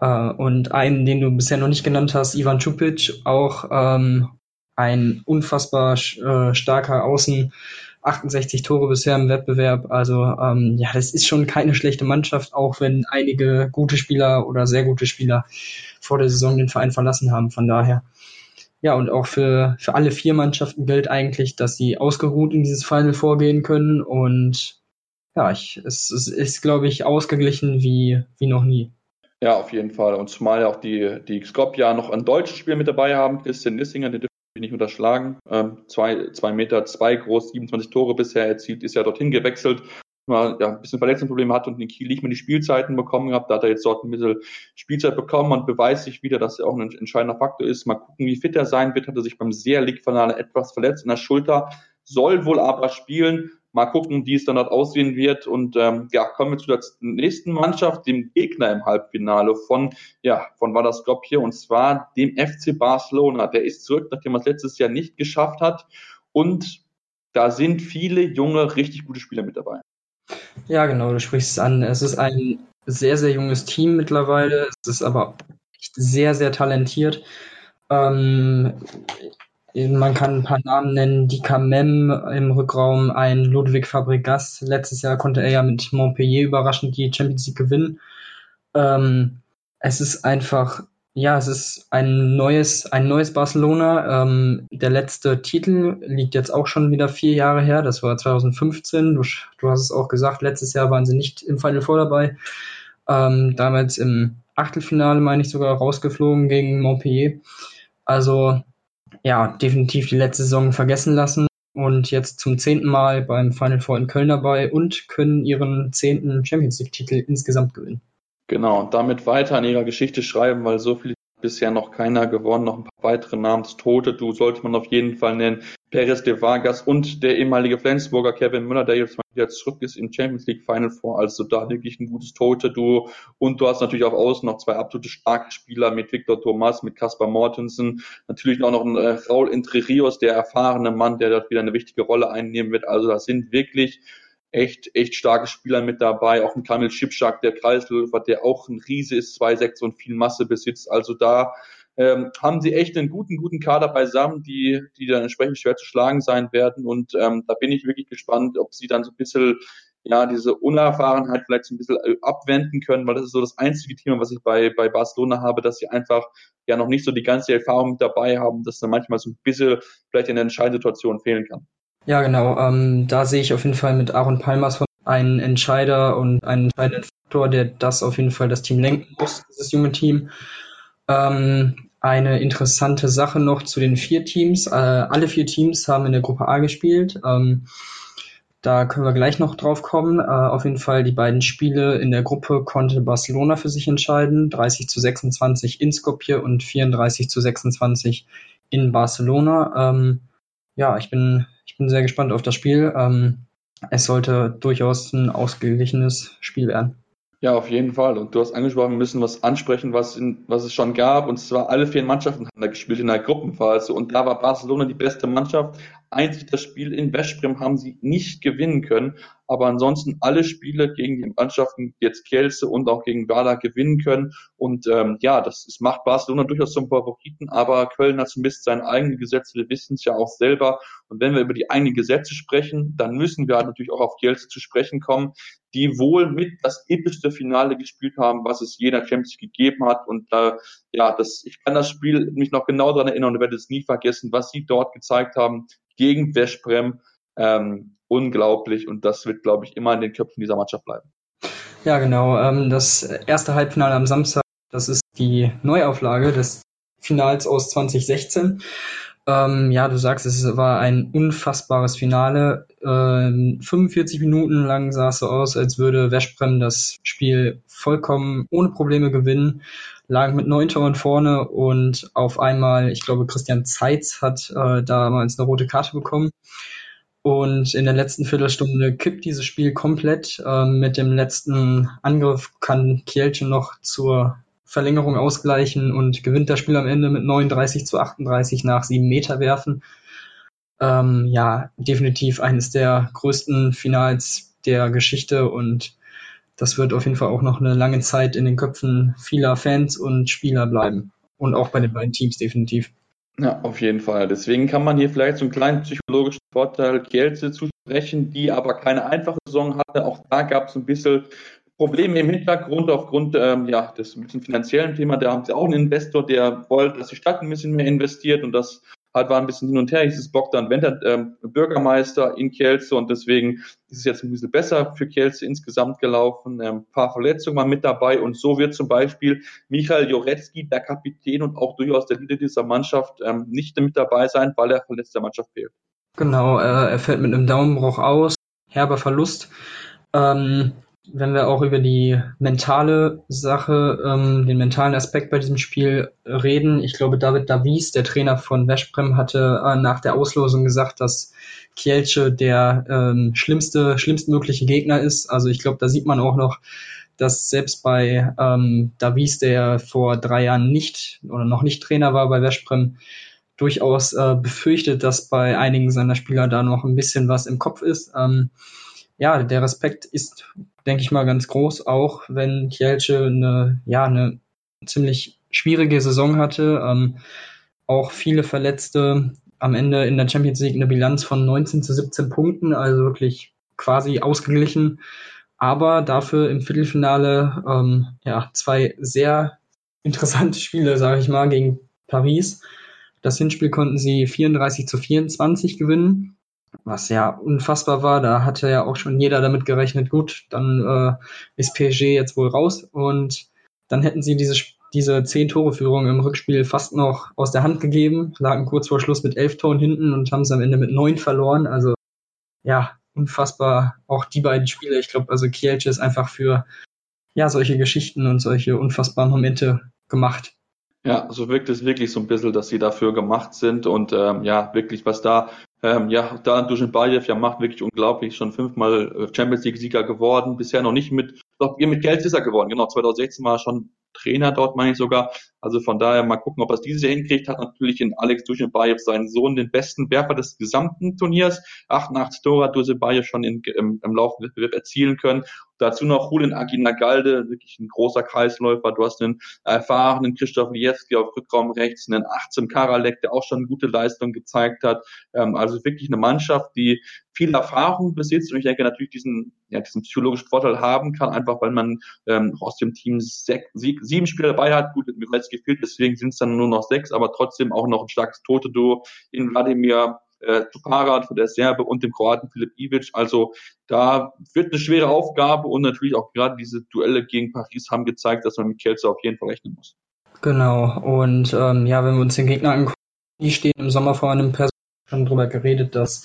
äh, und einen, den du bisher noch nicht genannt hast, Ivan Čupic, auch ähm, ein unfassbar äh, starker Außen, 68 Tore bisher im Wettbewerb. Also ähm, ja, das ist schon keine schlechte Mannschaft, auch wenn einige gute Spieler oder sehr gute Spieler vor der Saison den Verein verlassen haben. Von daher. Ja, und auch für, für alle vier Mannschaften gilt eigentlich, dass sie ausgeruht in dieses Final vorgehen können. Und ja, ich, es, es ist, glaube ich, ausgeglichen wie, wie noch nie. Ja, auf jeden Fall. Und zumal auch die, die Skopja noch ein deutsches Spiel mit dabei haben. Christian Nissinger, den nicht unterschlagen. Ähm, zwei, zwei Meter, zwei groß, 27 Tore bisher erzielt, ist ja dorthin gewechselt. Mal, ja, ein bisschen Verletzungsprobleme hat und in Kiel nicht mehr die Spielzeiten bekommen gehabt. Da hat er jetzt dort ein bisschen Spielzeit bekommen und beweist sich wieder, dass er auch ein entscheidender Faktor ist. Mal gucken, wie fit er sein wird. Hat er sich beim Sehr League-Finale etwas verletzt in der Schulter, soll wohl aber spielen. Mal gucken, wie es dann dort aussehen wird. Und ähm, ja, kommen wir zu der nächsten Mannschaft, dem Gegner im Halbfinale von, ja, von Vardar Skopje, und zwar dem FC Barcelona. Der ist zurück, nachdem er es letztes Jahr nicht geschafft hat. Und da sind viele junge, richtig gute Spieler mit dabei. Ja, genau, du sprichst es an. Es ist ein sehr, sehr junges Team mittlerweile. Es ist aber echt sehr, sehr talentiert. Ähm, man kann ein paar Namen nennen, die Mem im Rückraum, ein Ludwig Fabregas. Letztes Jahr konnte er ja mit Montpellier überraschend die Champions League gewinnen. Ähm, es ist einfach, ja, es ist ein neues, ein neues Barcelona. Ähm, der letzte Titel liegt jetzt auch schon wieder vier Jahre her. Das war 2015. Du, du hast es auch gesagt, letztes Jahr waren sie nicht im Final Four dabei. Ähm, damals im Achtelfinale, meine ich, sogar rausgeflogen gegen Montpellier. Also ja, definitiv die letzte Saison vergessen lassen und jetzt zum zehnten Mal beim Final Four in Köln dabei und können ihren zehnten Champions League-Titel insgesamt gewinnen. Genau, und damit weiter an ihrer Geschichte schreiben, weil so viel bisher noch keiner gewonnen, noch ein paar weitere Namenstote, du sollte man auf jeden Fall nennen. Perez de Vargas und der ehemalige Flensburger Kevin Müller, der jetzt mal wieder zurück ist im Champions League Final vor. Also da wirklich ein gutes Torhüter-Duo. Und du hast natürlich auf Außen noch zwei absolute starke Spieler mit Victor Thomas, mit Kaspar Mortensen. Natürlich auch noch ein äh, Raul Entre Rios, der erfahrene Mann, der dort wieder eine wichtige Rolle einnehmen wird. Also das sind wirklich echt, echt starke Spieler mit dabei. Auch ein Kamil Schipschak, der Kreisläufer, der auch ein Riese ist, 2,6 und viel Masse besitzt. Also da ähm, haben sie echt einen guten, guten Kader beisammen, die, die dann entsprechend schwer zu schlagen sein werden. Und ähm, da bin ich wirklich gespannt, ob sie dann so ein bisschen ja, diese Unerfahrenheit vielleicht so ein bisschen äh, abwenden können, weil das ist so das einzige Thema, was ich bei, bei Barcelona habe, dass sie einfach ja noch nicht so die ganze Erfahrung mit dabei haben, dass dann manchmal so ein bisschen vielleicht in der Entscheidungssituation fehlen kann. Ja, genau. Ähm, da sehe ich auf jeden Fall mit Aaron Palmas von einen Entscheider und einen entscheidenden Faktor, der das auf jeden Fall das Team lenken muss, dieses junge Team. Ähm, eine interessante Sache noch zu den vier Teams. Äh, alle vier Teams haben in der Gruppe A gespielt. Ähm, da können wir gleich noch drauf kommen. Äh, auf jeden Fall die beiden Spiele in der Gruppe konnte Barcelona für sich entscheiden. 30 zu 26 in Skopje und 34 zu 26 in Barcelona. Ähm, ja, ich bin, ich bin sehr gespannt auf das Spiel. Ähm, es sollte durchaus ein ausgeglichenes Spiel werden. Ja, auf jeden Fall. Und du hast angesprochen, wir müssen was ansprechen, was, in, was es schon gab. Und zwar alle vier Mannschaften haben da gespielt in der Gruppenphase. Und da war Barcelona die beste Mannschaft. Einzig das Spiel in Veszprem haben sie nicht gewinnen können. Aber ansonsten alle Spiele gegen die Mannschaften, jetzt Kielce und auch gegen Werder gewinnen können. Und ähm, ja, das, das macht Barcelona durchaus zum Favoriten. Aber Köln hat zumindest seine eigenen Gesetze. Wir wissen es ja auch selber. Und wenn wir über die eigenen Gesetze sprechen, dann müssen wir halt natürlich auch auf Kielce zu sprechen kommen, die wohl mit das epischste Finale gespielt haben, was es jeder Champions League gegeben hat. Und äh, ja, das, ich kann das Spiel mich noch genau daran erinnern und werde es nie vergessen, was sie dort gezeigt haben gegen Veszprem. Ähm, unglaublich und das wird, glaube ich, immer in den Köpfen dieser Mannschaft bleiben. Ja, genau. Ähm, das erste Halbfinale am Samstag, das ist die Neuauflage des Finals aus 2016. Ähm, ja, du sagst, es war ein unfassbares Finale. Ähm, 45 Minuten lang sah es so aus, als würde Veszprem das Spiel vollkommen ohne Probleme gewinnen, lag mit neun Toren vorne und auf einmal, ich glaube, Christian Zeitz hat äh, damals eine rote Karte bekommen. Und in der letzten Viertelstunde kippt dieses Spiel komplett. Ähm, mit dem letzten Angriff kann Kielce noch zur Verlängerung ausgleichen und gewinnt das Spiel am Ende mit 39 zu 38 nach sieben Meter werfen. Ähm, ja, definitiv eines der größten Finals der Geschichte und das wird auf jeden Fall auch noch eine lange Zeit in den Köpfen vieler Fans und Spieler bleiben. Und auch bei den beiden Teams definitiv. Ja, auf jeden Fall. Deswegen kann man hier vielleicht so einen kleinen psychologischen Vorteil Kielce zusprechen, die aber keine einfache Saison hatte. Auch da gab es ein bisschen Probleme im Hintergrund aufgrund ähm, ja, des ein bisschen finanziellen Thema. Da haben sie auch einen Investor, der wollte, dass die Stadt ein bisschen mehr investiert und das halt war ein bisschen hin und her. Hieß es Bogdan Wender, ähm, Bürgermeister in Kielce und deswegen ist es jetzt ein bisschen besser für Kielce insgesamt gelaufen. Ähm, ein paar Verletzungen waren mit dabei und so wird zum Beispiel Michael Joretzki, der Kapitän und auch durchaus der Leader dieser Mannschaft, ähm, nicht mit dabei sein, weil er verletzt der Mannschaft fehlt. Genau, äh, er fällt mit einem Daumenbruch aus, herber Verlust. Ähm, wenn wir auch über die mentale Sache, ähm, den mentalen Aspekt bei diesem Spiel reden, ich glaube, David Davies, der Trainer von Veszprem, hatte äh, nach der Auslosung gesagt, dass Kielce der ähm, schlimmste, schlimmstmögliche Gegner ist. Also ich glaube, da sieht man auch noch, dass selbst bei ähm, Davies, der vor drei Jahren nicht oder noch nicht Trainer war bei Veszprem, durchaus äh, befürchtet, dass bei einigen seiner Spieler da noch ein bisschen was im Kopf ist. Ähm, ja, der Respekt ist, denke ich mal, ganz groß, auch wenn Kielce eine, ja, eine ziemlich schwierige Saison hatte, ähm, auch viele Verletzte, am Ende in der Champions League eine Bilanz von 19 zu 17 Punkten, also wirklich quasi ausgeglichen, aber dafür im Viertelfinale ähm, ja, zwei sehr interessante Spiele, sage ich mal, gegen Paris. Das Hinspiel konnten sie 34 zu 24 gewinnen was ja unfassbar war. Da hatte ja auch schon jeder damit gerechnet, gut, dann äh, ist PSG jetzt wohl raus und dann hätten sie diese, diese zehn Tore Führung im Rückspiel fast noch aus der Hand gegeben, lagen kurz vor Schluss mit elf Toren hinten und haben es am Ende mit neun verloren. Also ja, unfassbar auch die beiden Spiele. Ich glaube, also Kielce ist einfach für ja solche Geschichten und solche unfassbaren Momente gemacht. Ja, so wirkt es wirklich so ein bisschen, dass sie dafür gemacht sind und ähm, ja, wirklich, was da Ähm, ja, da Duschenbayev ja macht wirklich unglaublich, schon fünfmal äh, Champions League Sieger geworden, bisher noch nicht mit, doch mit Geld ist er geworden, genau, 2016 war er schon Trainer dort, meine ich sogar. Also von daher mal gucken, ob er es dieses Jahr hinkriegt. Hat natürlich in Alex Duschenbayev seinen Sohn den besten Werfer des gesamten Turniers. 88 Tore hat Duschenbayev schon in, im, im Laufe erzielen können. Dazu noch Julian Aginagalde, wirklich ein großer Kreisläufer. Du hast einen erfahrenen Christoph Liewski auf Rückraum rechts, einen 18 Karalek, der auch schon gute Leistung gezeigt hat. Ähm, also wirklich eine Mannschaft, die viel Erfahrung besitzt und ich denke natürlich diesen, ja, diesen psychologischen Vorteil haben kann, einfach weil man ähm, aus dem Team sech, sieben Spieler dabei hat. Gut, bereits gefehlt, deswegen sind es dann nur noch sechs, aber trotzdem auch noch ein starkes Tote-Duo in Wladimir äh, von der Serbe und dem Kroaten Filip Ivic. Also da wird eine schwere Aufgabe und natürlich auch gerade diese Duelle gegen Paris haben gezeigt, dass man mit Kielce auf jeden Fall rechnen muss. Genau, und ähm, ja, wenn wir uns den Gegner angucken, die stehen im Sommer vor einem Person schon drüber geredet, dass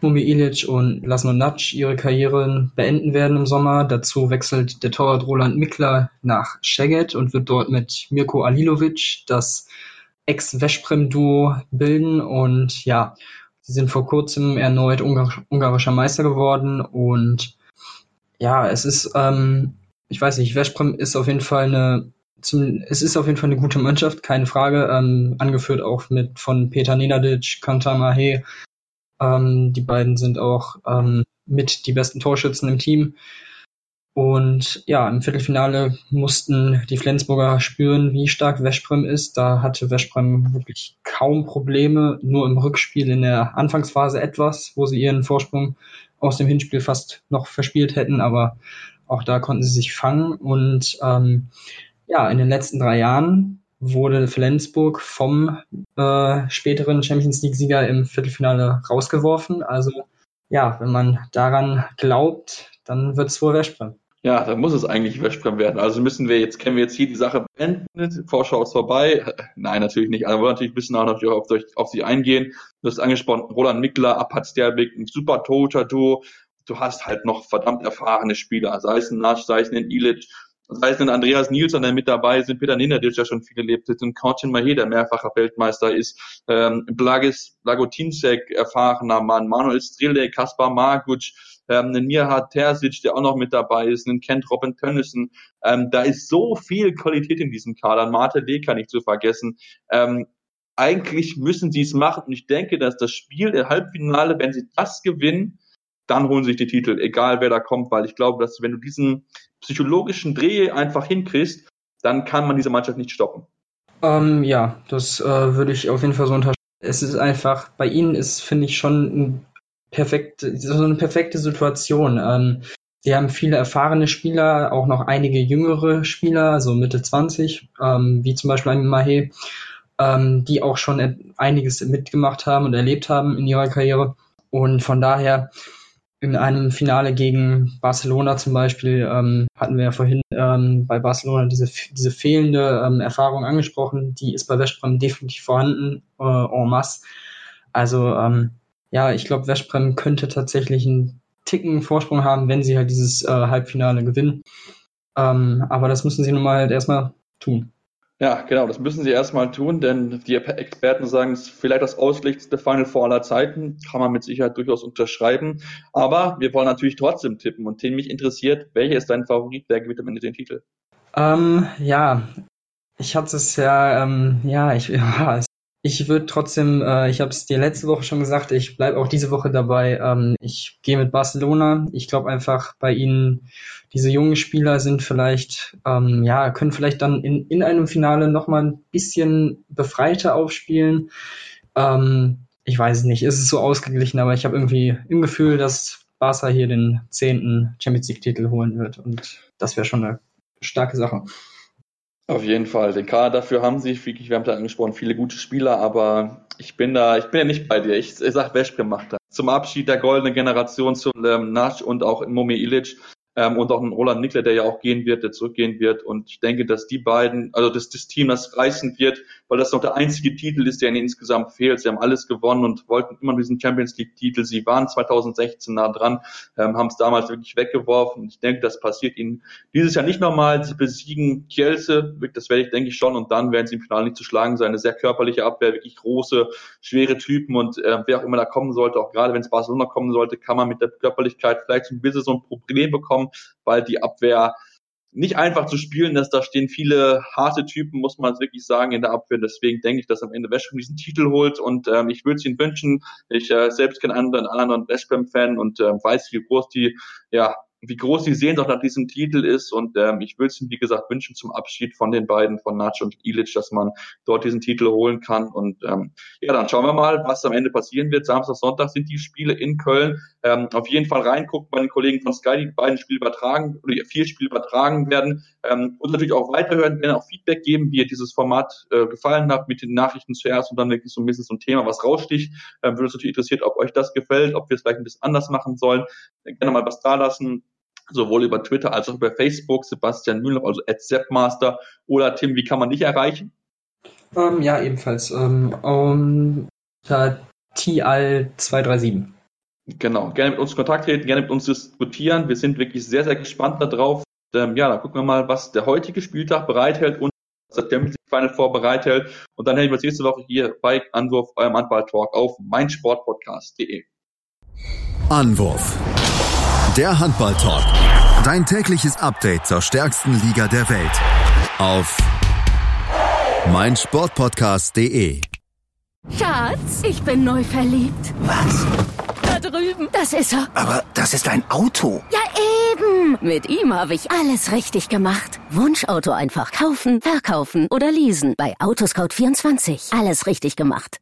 Mumi Ilic und Lasno Nac ihre Karrieren beenden werden im Sommer. Dazu wechselt der Torwart Roland Mickler nach Szeged und wird dort mit Mirko Alilovic das Ex-Veszprem-Duo bilden. Und ja, sie sind vor kurzem erneut Ungar ungarischer Meister geworden. Und ja, es ist, ähm, ich weiß nicht, Veszprem ist auf jeden Fall eine zum, es ist auf jeden Fall eine gute Mannschaft, keine Frage. Ähm, angeführt auch mit von Peter Nenadic, Kantar Mahe. Ähm, die beiden sind auch ähm, mit die besten Torschützen im Team. Und ja, im Viertelfinale mussten die Flensburger spüren, wie stark Veszprem ist. Da hatte Veszprem wirklich kaum Probleme, nur im Rückspiel in der Anfangsphase etwas, wo sie ihren Vorsprung aus dem Hinspiel fast noch verspielt hätten, aber auch da konnten sie sich fangen und ähm, ja, in den letzten drei Jahren wurde Flensburg vom äh, späteren Champions League-Sieger im Viertelfinale rausgeworfen. Also ja, wenn man daran glaubt, dann wird es wohl Veszprem. Ja, dann muss es eigentlich Veszprem werden. Also müssen wir jetzt, kennen wir jetzt hier die Sache beenden. Vorschau ist vorbei. Nein, natürlich nicht. Aber wir wollen natürlich ein bisschen auch noch auf, auf sie eingehen. Du hast angesprochen, Roland Mickler, Apat Sterbik, ein super Torhüter-Duo. Du hast halt noch verdammt erfahrene Spieler, sei es ein Nasch, sei es ein Ilic, das heißt, ein Andreas Nielsen, der mit dabei sind, Peter Ninadic, der schon viel erlebt hat, und Korcin Mahé, der mehrfacher Weltmeister ist, ähm, Blagis, Blagotinsek, erfahrener Mann, Manuel Strilek, Kaspar Marguc, ähm, einen Mirhat Terzic, der auch noch mit dabei ist, einen Kent Robin Tönnissen. Ähm, da ist so viel Qualität in diesem Kader. Mate Leka nicht zu vergessen. Ähm, eigentlich müssen sie es machen. Und ich denke, dass das Spiel der Halbfinale, wenn sie das gewinnen, dann holen sich die Titel, egal wer da kommt, weil ich glaube, dass wenn du diesen psychologischen Dreh einfach hinkriegst, dann kann man diese Mannschaft nicht stoppen. Ähm, ja, das äh, würde ich auf jeden Fall so unterstreichen. Es ist einfach, bei ihnen ist, finde ich, schon ein perfekte, so eine perfekte Situation. Ähm, die haben viele erfahrene Spieler, auch noch einige jüngere Spieler, so Mitte 20, ähm, wie zum Beispiel ein Mahe, ähm, die auch schon einiges mitgemacht haben und erlebt haben in ihrer Karriere. Und von daher in einem Finale gegen Barcelona zum Beispiel ähm, hatten wir ja vorhin ähm, bei Barcelona diese, diese fehlende ähm, Erfahrung angesprochen. Die ist bei Westbrem definitiv vorhanden, äh, en masse. Also ähm, ja, ich glaube, Westbrem könnte tatsächlich einen Ticken Vorsprung haben, wenn sie halt dieses äh, Halbfinale gewinnen. Ähm, aber das müssen sie nun mal halt erstmal tun. Ja, genau, das müssen sie erstmal tun, denn die Experten sagen, es ist vielleicht das ausschlichtste Final Four aller Zeiten, kann man mit Sicherheit durchaus unterschreiben. Aber wir wollen natürlich trotzdem tippen und den mich interessiert, welcher ist dein Favorit, wer gewinnt am Ende den Titel? Ähm, ja, ich hatte es ja, ähm, ja, ich, ja, ich würde trotzdem, äh, ich habe es dir letzte Woche schon gesagt, ich bleibe auch diese Woche dabei. Ähm, ich gehe mit Barcelona. Ich glaube einfach bei ihnen, diese jungen Spieler sind vielleicht, ähm, ja, können vielleicht dann in, in einem Finale nochmal ein bisschen befreiter aufspielen. Ähm, ich weiß es nicht, ist es so ausgeglichen, aber ich habe irgendwie im Gefühl, dass Barca hier den zehnten Champions League-Titel holen wird und das wäre schon eine starke Sache. Auf jeden Fall. Den Kader dafür haben sie, wir haben da angesprochen, viele gute Spieler, aber ich bin da, ich bin ja nicht bei dir. Ich, ich sag, Veszprem macht das. Zum Abschied der goldenen Generation zu ähm, Nasch und auch Momi Ilic. Ähm, und auch ein Roland Nickler, der ja auch gehen wird, der zurückgehen wird. Und ich denke, dass die beiden, also dass das Team das reißen wird, weil das noch der einzige Titel ist, der ihnen insgesamt fehlt. Sie haben alles gewonnen und wollten immer diesen Champions League-Titel. Sie waren 2016 nah dran, ähm, haben es damals wirklich weggeworfen. Ich denke, das passiert ihnen dieses Jahr nicht nochmal. Sie besiegen Kielce, das werde ich, denke ich, schon. Und dann werden sie im Finale nicht zu schlagen sein. Eine sehr körperliche Abwehr, wirklich große, schwere Typen. Und äh, wer auch immer da kommen sollte, auch gerade wenn es Barcelona kommen sollte, kann man mit der Körperlichkeit vielleicht ein bisschen so ein Problem bekommen, weil die Abwehr nicht einfach zu spielen ist. Da stehen viele harte Typen, muss man wirklich sagen, in der Abwehr. Deswegen denke ich, dass am Ende West Ham diesen Titel holt und ähm, ich würde es ihnen wünschen. Ich äh, selbst kenne einen, einen anderen West Ham-Fan und äh, weiß, wie groß die ja, wie groß die Sehnsucht nach diesem Titel ist. Und ähm, ich würde es ihm, wie gesagt, wünschen zum Abschied von den beiden, von Nacho und Ilic, dass man dort diesen Titel holen kann. Und ähm, ja, dann schauen wir mal, was am Ende passieren wird. Samstag, Sonntag sind die Spiele in Köln. Ähm, auf jeden Fall reingucken bei den Kollegen von Sky, die beiden Spiele übertragen oder vier Spiele übertragen werden. Ähm, und natürlich auch weiterhören, gerne auch Feedback geben, wie ihr dieses Format äh, gefallen hat, mit den Nachrichten zuerst und dann wirklich so ein bisschen so ein Thema, was raussticht. Ähm, würde uns natürlich interessiert, ob euch das gefällt, ob wir es vielleicht ein bisschen anders machen sollen. Gerne mal was da lassen sowohl über Twitter als auch über Facebook. Sebastian Müller, also at Seppmaster. Oder Tim, wie kann man dich erreichen? Ähm, ja, ebenfalls. Ähm, um, TIAL237. Genau, gerne mit uns Kontakt treten, gerne mit uns diskutieren. Wir sind wirklich sehr, sehr gespannt darauf. Ähm, ja, dann gucken wir mal, was der heutige Spieltag bereithält und was der Champions League Final Four bereithält. Und dann hätten wir uns nächste Woche hier bei Anwurf, eurem Handball-Talk auf meinsportpodcast.de. Anwurf. Der Handball-Talk. Dein tägliches Update zur stärksten Liga der Welt. Auf meinsportpodcast.de. Schatz, ich bin neu verliebt. Was? Da drüben. Das ist er. Aber das ist ein Auto. Ja, eben. Mit ihm habe ich alles richtig gemacht. Wunschauto einfach kaufen, verkaufen oder leasen. Bei Autoscout24. Alles richtig gemacht.